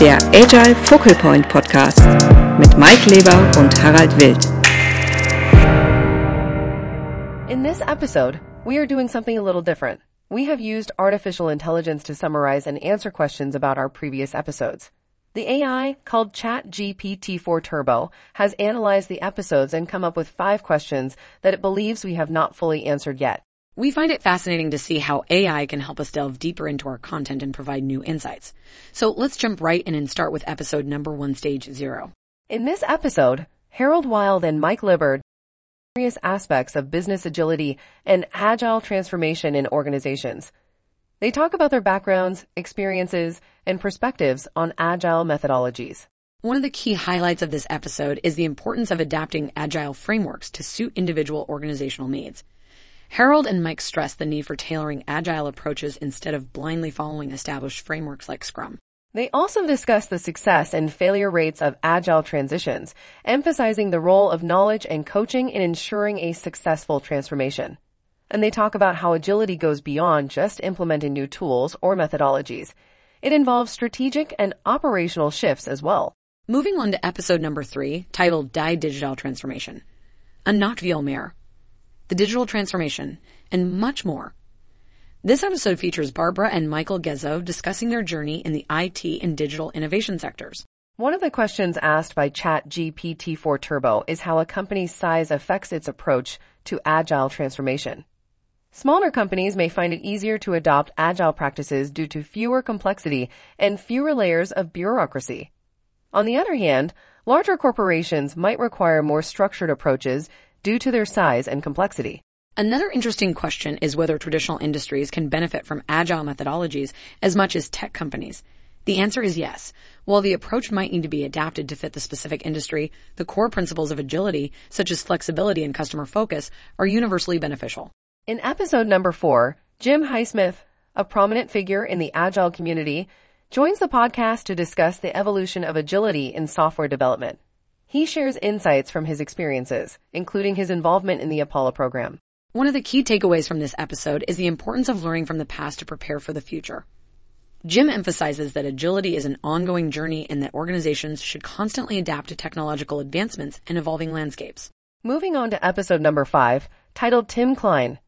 der Agile Focal Point Podcast mit Mike Leber und Harald Wild. In this episode, we are doing something a little different. We have used artificial intelligence to summarize and answer questions about our previous episodes. The AI, called ChatGPT-4 Turbo, has analyzed the episodes and come up with five questions that it believes we have not fully answered yet. We find it fascinating to see how AI can help us delve deeper into our content and provide new insights. So let's jump right in and start with episode number one, stage zero. In this episode, Harald Wild and Mike Libbard various aspects of business agility and agile transformation in organizations. They talk about their backgrounds, experiences, and perspectives on agile methodologies. One of the key highlights of this episode is the importance of adapting agile frameworks to suit individual organizational needs. Harald and Mike stress the need for tailoring agile approaches instead of blindly following established frameworks like Scrum. They also discuss the success and failure rates of agile transitions, emphasizing the role of knowledge and coaching in ensuring a successful transformation. And they talk about how agility goes beyond just implementing new tools or methodologies. It involves strategic and operational shifts as well. Moving on to episode number three, titled Die Digital Transformation. A not Vielmehr the digital transformation, and much more. This episode features Barbara and Michael Ghezzo discussing their journey in the IT and digital innovation sectors. One of the questions asked by ChatGPT-4 Turbo is how a company's size affects its approach to agile transformation. Smaller companies may find it easier to adopt agile practices due to fewer complexity and fewer layers of bureaucracy. On the other hand, larger corporations might require more structured approaches due to their size and complexity. Another interesting question is whether traditional industries can benefit from agile methodologies as much as tech companies. The answer is yes. While the approach might need to be adapted to fit the specific industry, the core principles of agility, such as flexibility and customer focus, are universally beneficial. In episode number four, Jim Highsmith, a prominent figure in the agile community, joins the podcast to discuss the evolution of agility in software development. He shares insights from his experiences, including his involvement in the Apollo program. One of the key takeaways from this episode is the importance of learning from the past to prepare for the future. Jim emphasizes that agility is an ongoing journey and that organizations should constantly adapt to technological advancements and evolving landscapes. Moving on to episode number five, titled Tim Klein,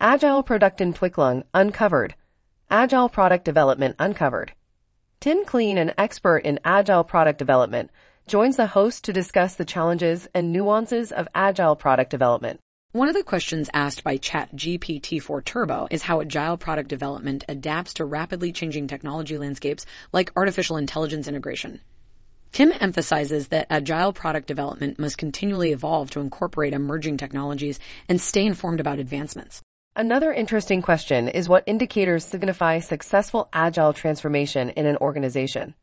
Agile Produktentwicklung Uncovered, Agile Product Development Uncovered. Tim Klein, an expert in agile product development, joins the host to discuss the challenges and nuances of agile product development. One of the questions asked by ChatGPT-4 Turbo is how agile product development adapts to rapidly changing technology landscapes like artificial intelligence integration. Tim emphasizes that agile product development must continually evolve to incorporate emerging technologies and stay informed about advancements. Another interesting question is what indicators signify successful agile transformation in an organization.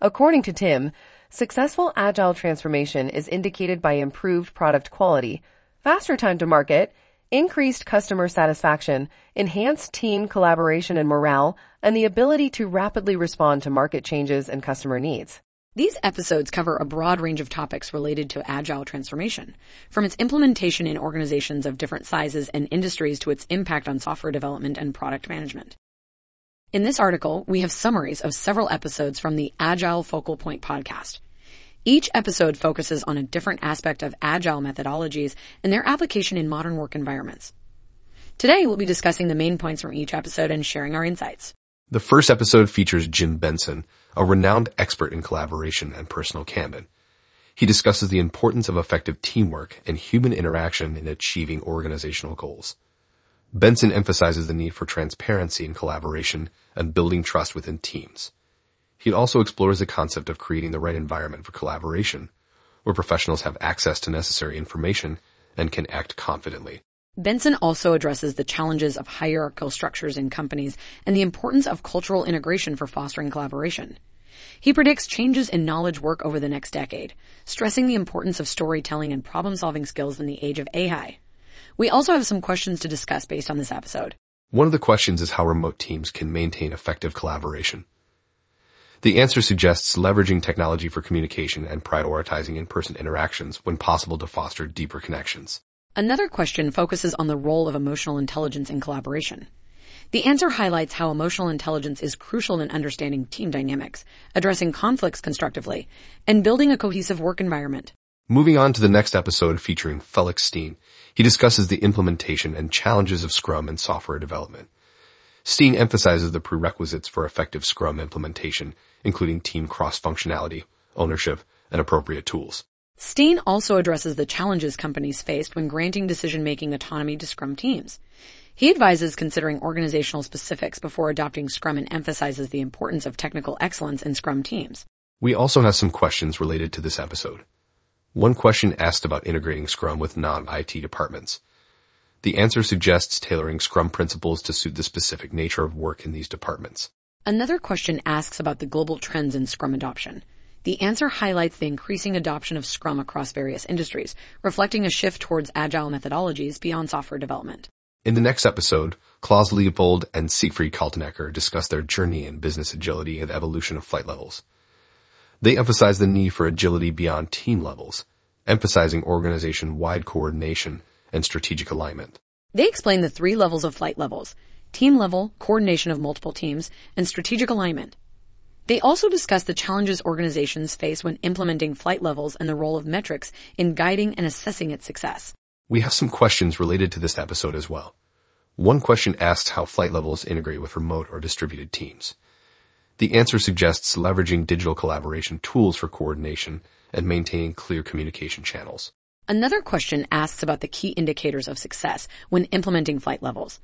According to Tim, Successful agile transformation is indicated by improved product quality, faster time to market, increased customer satisfaction, enhanced team collaboration and morale, and the ability to rapidly respond to market changes and customer needs. These episodes cover a broad range of topics related to agile transformation, from its implementation in organizations of different sizes and industries to its impact on software development and product management. In this article, we have summaries of several episodes from the Agile Focal Point podcast. Each episode focuses on a different aspect of agile methodologies and their application in modern work environments. Today, we'll be discussing the main points from each episode and sharing our insights. The first episode features Jim Benson, a renowned expert in collaboration and personal Kanban. He discusses the importance of effective teamwork and human interaction in achieving organizational goals. Benson emphasizes the need for transparency in collaboration and building trust within teams. He also explores the concept of creating the right environment for collaboration, where professionals have access to necessary information and can act confidently. Benson also addresses the challenges of hierarchical structures in companies and the importance of cultural integration for fostering collaboration. He predicts changes in knowledge work over the next decade, stressing the importance of storytelling and problem-solving skills in the age of AI. We also have some questions to discuss based on this episode. One of the questions is how remote teams can maintain effective collaboration. The answer suggests leveraging technology for communication and prioritizing in-person interactions when possible to foster deeper connections. Another question focuses on the role of emotional intelligence in collaboration. The answer highlights how emotional intelligence is crucial in understanding team dynamics, addressing conflicts constructively, and building a cohesive work environment. Moving on to the next episode featuring Felix Steen, he discusses the implementation and challenges of Scrum in software development. Steen emphasizes the prerequisites for effective Scrum implementation, including team cross-functionality, ownership, and appropriate tools. Steen also addresses the challenges companies faced when granting decision-making autonomy to Scrum teams. He advises considering organizational specifics before adopting Scrum and emphasizes the importance of technical excellence in Scrum teams. We also have some questions related to this episode. One question asked about integrating Scrum with non-IT departments. The answer suggests tailoring Scrum principles to suit the specific nature of work in these departments. Another question asks about the global trends in Scrum adoption. The answer highlights the increasing adoption of Scrum across various industries, reflecting a shift towards agile methodologies beyond software development. In the next episode, Klaus Leopold and Siegfried Kaltenecker discuss their journey in business agility and evolution of flight levels. They emphasize the need for agility beyond team levels, emphasizing organization-wide coordination and strategic alignment. They explain the three levels of flight levels, team level, coordination of multiple teams, and strategic alignment. They also discuss the challenges organizations face when implementing flight levels and the role of metrics in guiding and assessing its success. We have some questions related to this episode as well. One question asks how flight levels integrate with remote or distributed teams. The answer suggests leveraging digital collaboration tools for coordination and maintaining clear communication channels. Another question asks about the key indicators of success when implementing flight levels.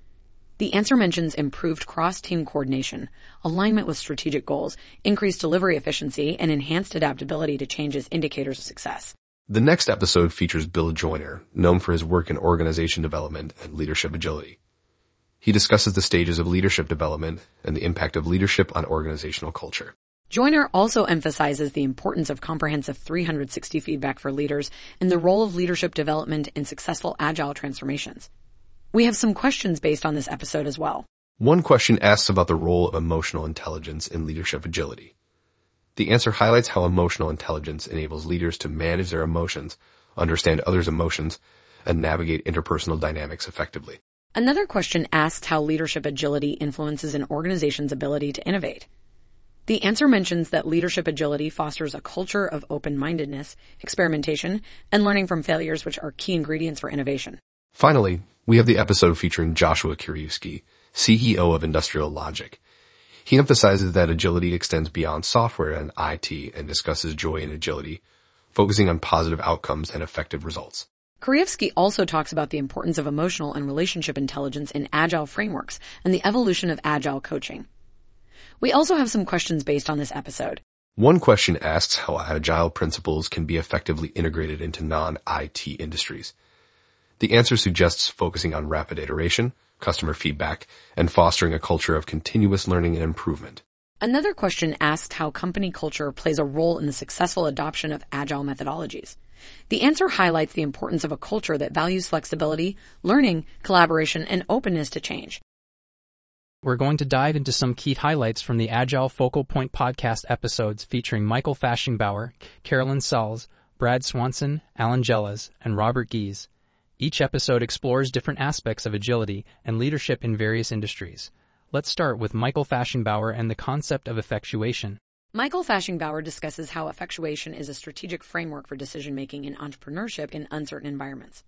The answer mentions improved cross-team coordination, alignment with strategic goals, increased delivery efficiency, and enhanced adaptability to changes indicators of success. The next episode features Bill Joiner, known for his work in organization development and leadership agility. He discusses the stages of leadership development and the impact of leadership on organizational culture. Joiner also emphasizes the importance of comprehensive 360 feedback for leaders and the role of leadership development in successful agile transformations. We have some questions based on this episode as well. One question asks about the role of emotional intelligence in leadership agility. The answer highlights how emotional intelligence enables leaders to manage their emotions, understand others' emotions, and navigate interpersonal dynamics effectively. Another question asks how leadership agility influences an organization's ability to innovate. The answer mentions that leadership agility fosters a culture of open-mindedness, experimentation, and learning from failures which are key ingredients for innovation. Finally, we have the episode featuring Joshua Kerievsky, CEO of Industrial Logic, he emphasizes that agility extends beyond software and IT and discusses joy in agility, focusing on positive outcomes and effective results. Kerievsky also talks about the importance of emotional and relationship intelligence in agile frameworks and the evolution of agile coaching. We also have some questions based on this episode. One question asks how agile principles can be effectively integrated into non-IT industries. The answer suggests focusing on rapid iteration, customer feedback, and fostering a culture of continuous learning and improvement. Another question asked how company culture plays a role in the successful adoption of agile methodologies. The answer highlights the importance of a culture that values flexibility, learning, collaboration, and openness to change. We're going to dive into some key highlights from the Agile Focal Point podcast episodes featuring Michael Faschingbauer, Carolyn Sauls, Brad Swanson, Alan Gelles, and Robert Gies. Each episode explores different aspects of agility and leadership in various industries. Let's start with Michael Faschingbauer and the concept of effectuation. Michael Faschingbauer discusses how effectuation is a strategic framework for decision making in entrepreneurship in uncertain environments.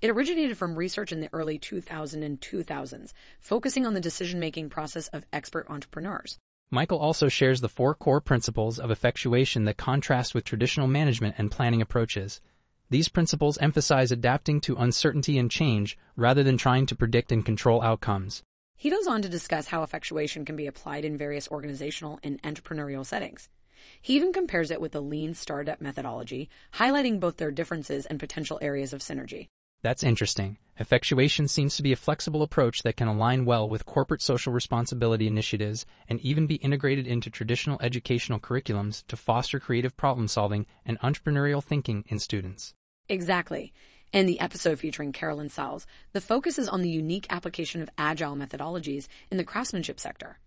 It originated from research in the early 2000s and 2000s, focusing on the decision making process of expert entrepreneurs. Michael also shares the four core principles of effectuation that contrast with traditional management and planning approaches. These principles emphasize adapting to uncertainty and change rather than trying to predict and control outcomes. He goes on to discuss how effectuation can be applied in various organizational and entrepreneurial settings. He even compares it with the lean startup methodology, highlighting both their differences and potential areas of synergy. That's interesting. Effectuation seems to be a flexible approach that can align well with corporate social responsibility initiatives and even be integrated into traditional educational curriculums to foster creative problem solving and entrepreneurial thinking in students. Exactly. In the episode featuring Carolyn Sauls, the focus is on the unique application of agile methodologies in the craftsmanship sector.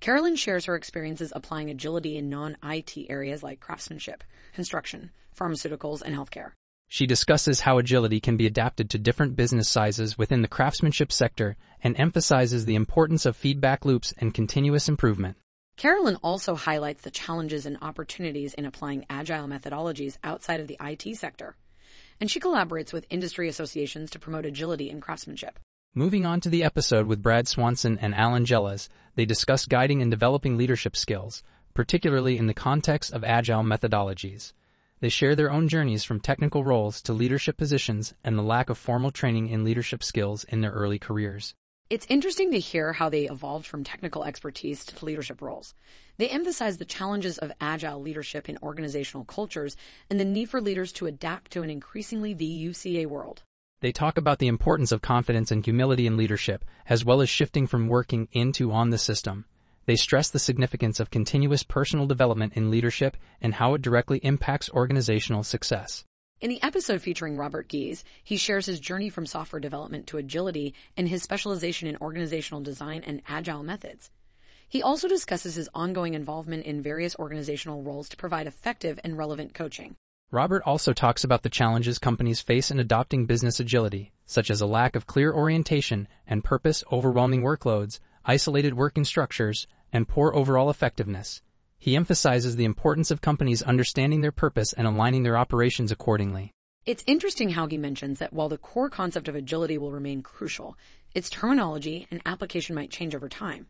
Carolyn shares her experiences applying agility in non-IT areas like craftsmanship, construction, pharmaceuticals, and healthcare. She discusses how agility can be adapted to different business sizes within the craftsmanship sector and emphasizes the importance of feedback loops and continuous improvement. Carolyn also highlights the challenges and opportunities in applying agile methodologies outside of the IT sector. And she collaborates with industry associations to promote agility and craftsmanship. Moving on to the episode with Brad Swanson and Alan Gelles, they discuss guiding and developing leadership skills, particularly in the context of agile methodologies. They share their own journeys from technical roles to leadership positions and the lack of formal training in leadership skills in their early careers. It's interesting to hear how they evolved from technical expertise to leadership roles. They emphasize the challenges of agile leadership in organizational cultures and the need for leaders to adapt to an increasingly VUCA world. They talk about the importance of confidence and humility in leadership, as well as shifting from working into on the system. They stress the significance of continuous personal development in leadership and how it directly impacts organizational success. In the episode featuring Robert Gies, he shares his journey from software development to agility and his specialization in organizational design and agile methods. He also discusses his ongoing involvement in various organizational roles to provide effective and relevant coaching. Robert also talks about the challenges companies face in adopting business agility, such as a lack of clear orientation and purpose, overwhelming workloads, isolated working structures, and poor overall effectiveness. He emphasizes the importance of companies understanding their purpose and aligning their operations accordingly. It's interesting how he mentions that while the core concept of agility will remain crucial, its terminology and application might change over time.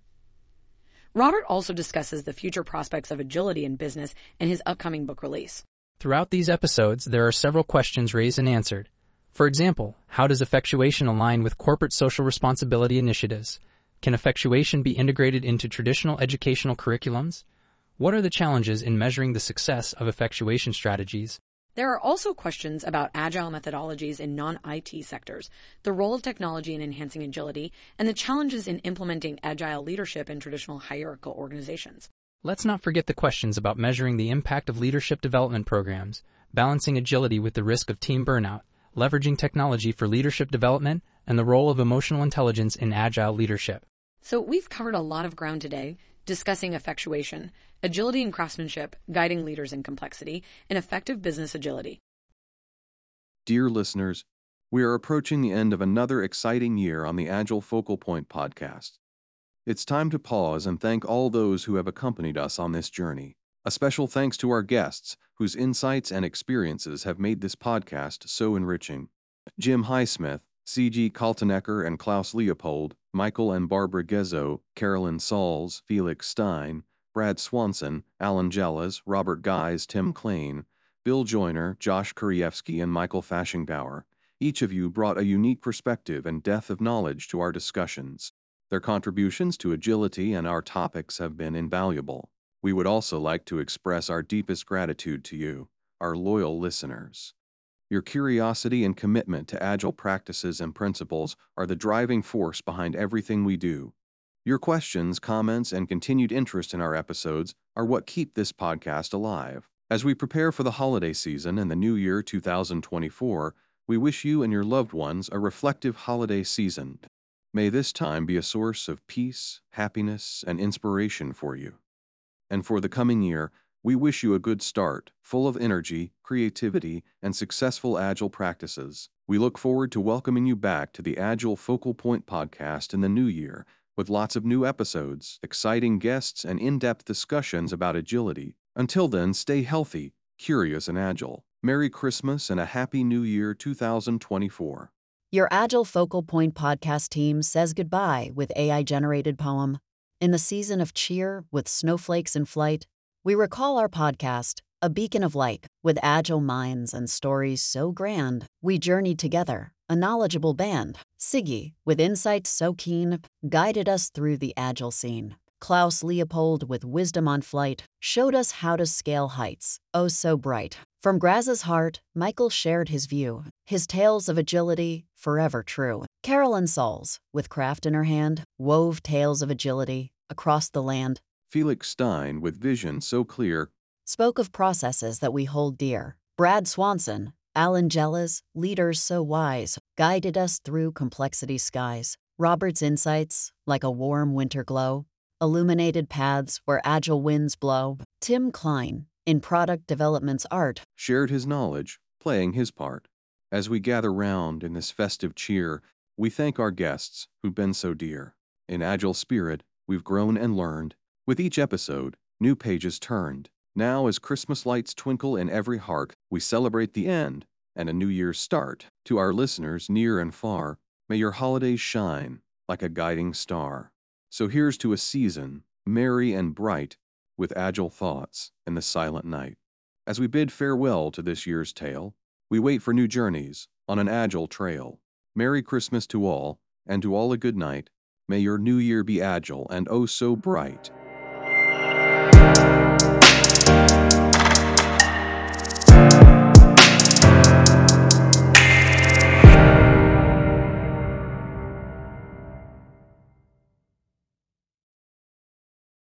Robert also discusses the future prospects of agility in business in his upcoming book release. Throughout these episodes, there are several questions raised and answered. For example, how does effectuation align with corporate social responsibility initiatives? Can effectuation be integrated into traditional educational curriculums? What are the challenges in measuring the success of effectuation strategies? There are also questions about agile methodologies in non-IT sectors, the role of technology in enhancing agility, and the challenges in implementing agile leadership in traditional hierarchical organizations. Let's not forget the questions about measuring the impact of leadership development programs, balancing agility with the risk of team burnout, leveraging technology for leadership development, and the role of emotional intelligence in agile leadership. So we've covered a lot of ground today, discussing effectuation, agility and craftsmanship, guiding leaders in complexity, and effective business agility. Dear listeners, we are approaching the end of another exciting year on the Agile Focal Point podcast. It's time to pause and thank all those who have accompanied us on this journey. A special thanks to our guests, whose insights and experiences have made this podcast so enriching. Jim Highsmith, C.G. Kaltenecker and Klaus Leopold, Michael and Barbara Ghezzo, Carolyn Sauls, Felix Stein, Brad Swanson, Alan Gelles, Robert Gies, Tim Klein, Bill Joiner, Josh Kerievsky, and Michael Faschingbauer. Each of you brought a unique perspective and depth of knowledge to our discussions. Their contributions to agility and our topics have been invaluable. We would also like to express our deepest gratitude to you, our loyal listeners. Your curiosity and commitment to agile practices and principles are the driving force behind everything we do. Your questions, comments, and continued interest in our episodes are what keep this podcast alive. As we prepare for the holiday season and the new year 2024, we wish you and your loved ones a reflective holiday season. May this time be a source of peace, happiness, and inspiration for you. And for the coming year, we wish you a good start, full of energy, creativity, and successful Agile practices. We look forward to welcoming you back to the Agile Focal Point podcast in the new year with lots of new episodes, exciting guests, and in depth discussions about agility. Until then, stay healthy, curious, and agile. Merry Christmas and a Happy New Year 2024. Your Agile Focal Point podcast team says goodbye with AI generated poem. In the season of cheer with snowflakes in flight, we recall our podcast, A Beacon of Light, with agile minds and stories so grand. We journeyed together, a knowledgeable band. Siggy, with insights so keen, guided us through the agile scene. Klaus Leopold, with wisdom on flight, showed us how to scale heights, oh so bright. From Graz's heart, Michael shared his view, his tales of agility, forever true. Carolyn Sauls, with craft in her hand, wove tales of agility across the land. Felix Stein, with vision so clear, spoke of processes that we hold dear. Brad Swanson, Alan Gelles, leaders so wise, guided us through complexity skies. Robert's insights, like a warm winter glow, illuminated paths where agile winds blow. Tim Klein, in product development's art, shared his knowledge, playing his part. As we gather round in this festive cheer, we thank our guests who've been so dear. In agile spirit, we've grown and learned. With each episode, new pages turned. Now, as Christmas lights twinkle in every heart, we celebrate the end and a new year's start. To our listeners near and far, may your holidays shine like a guiding star. So here's to a season, merry and bright, with agile thoughts in the silent night. As we bid farewell to this year's tale, we wait for new journeys on an agile trail. Merry Christmas to all, and to all a good night. May your new year be agile and oh so bright.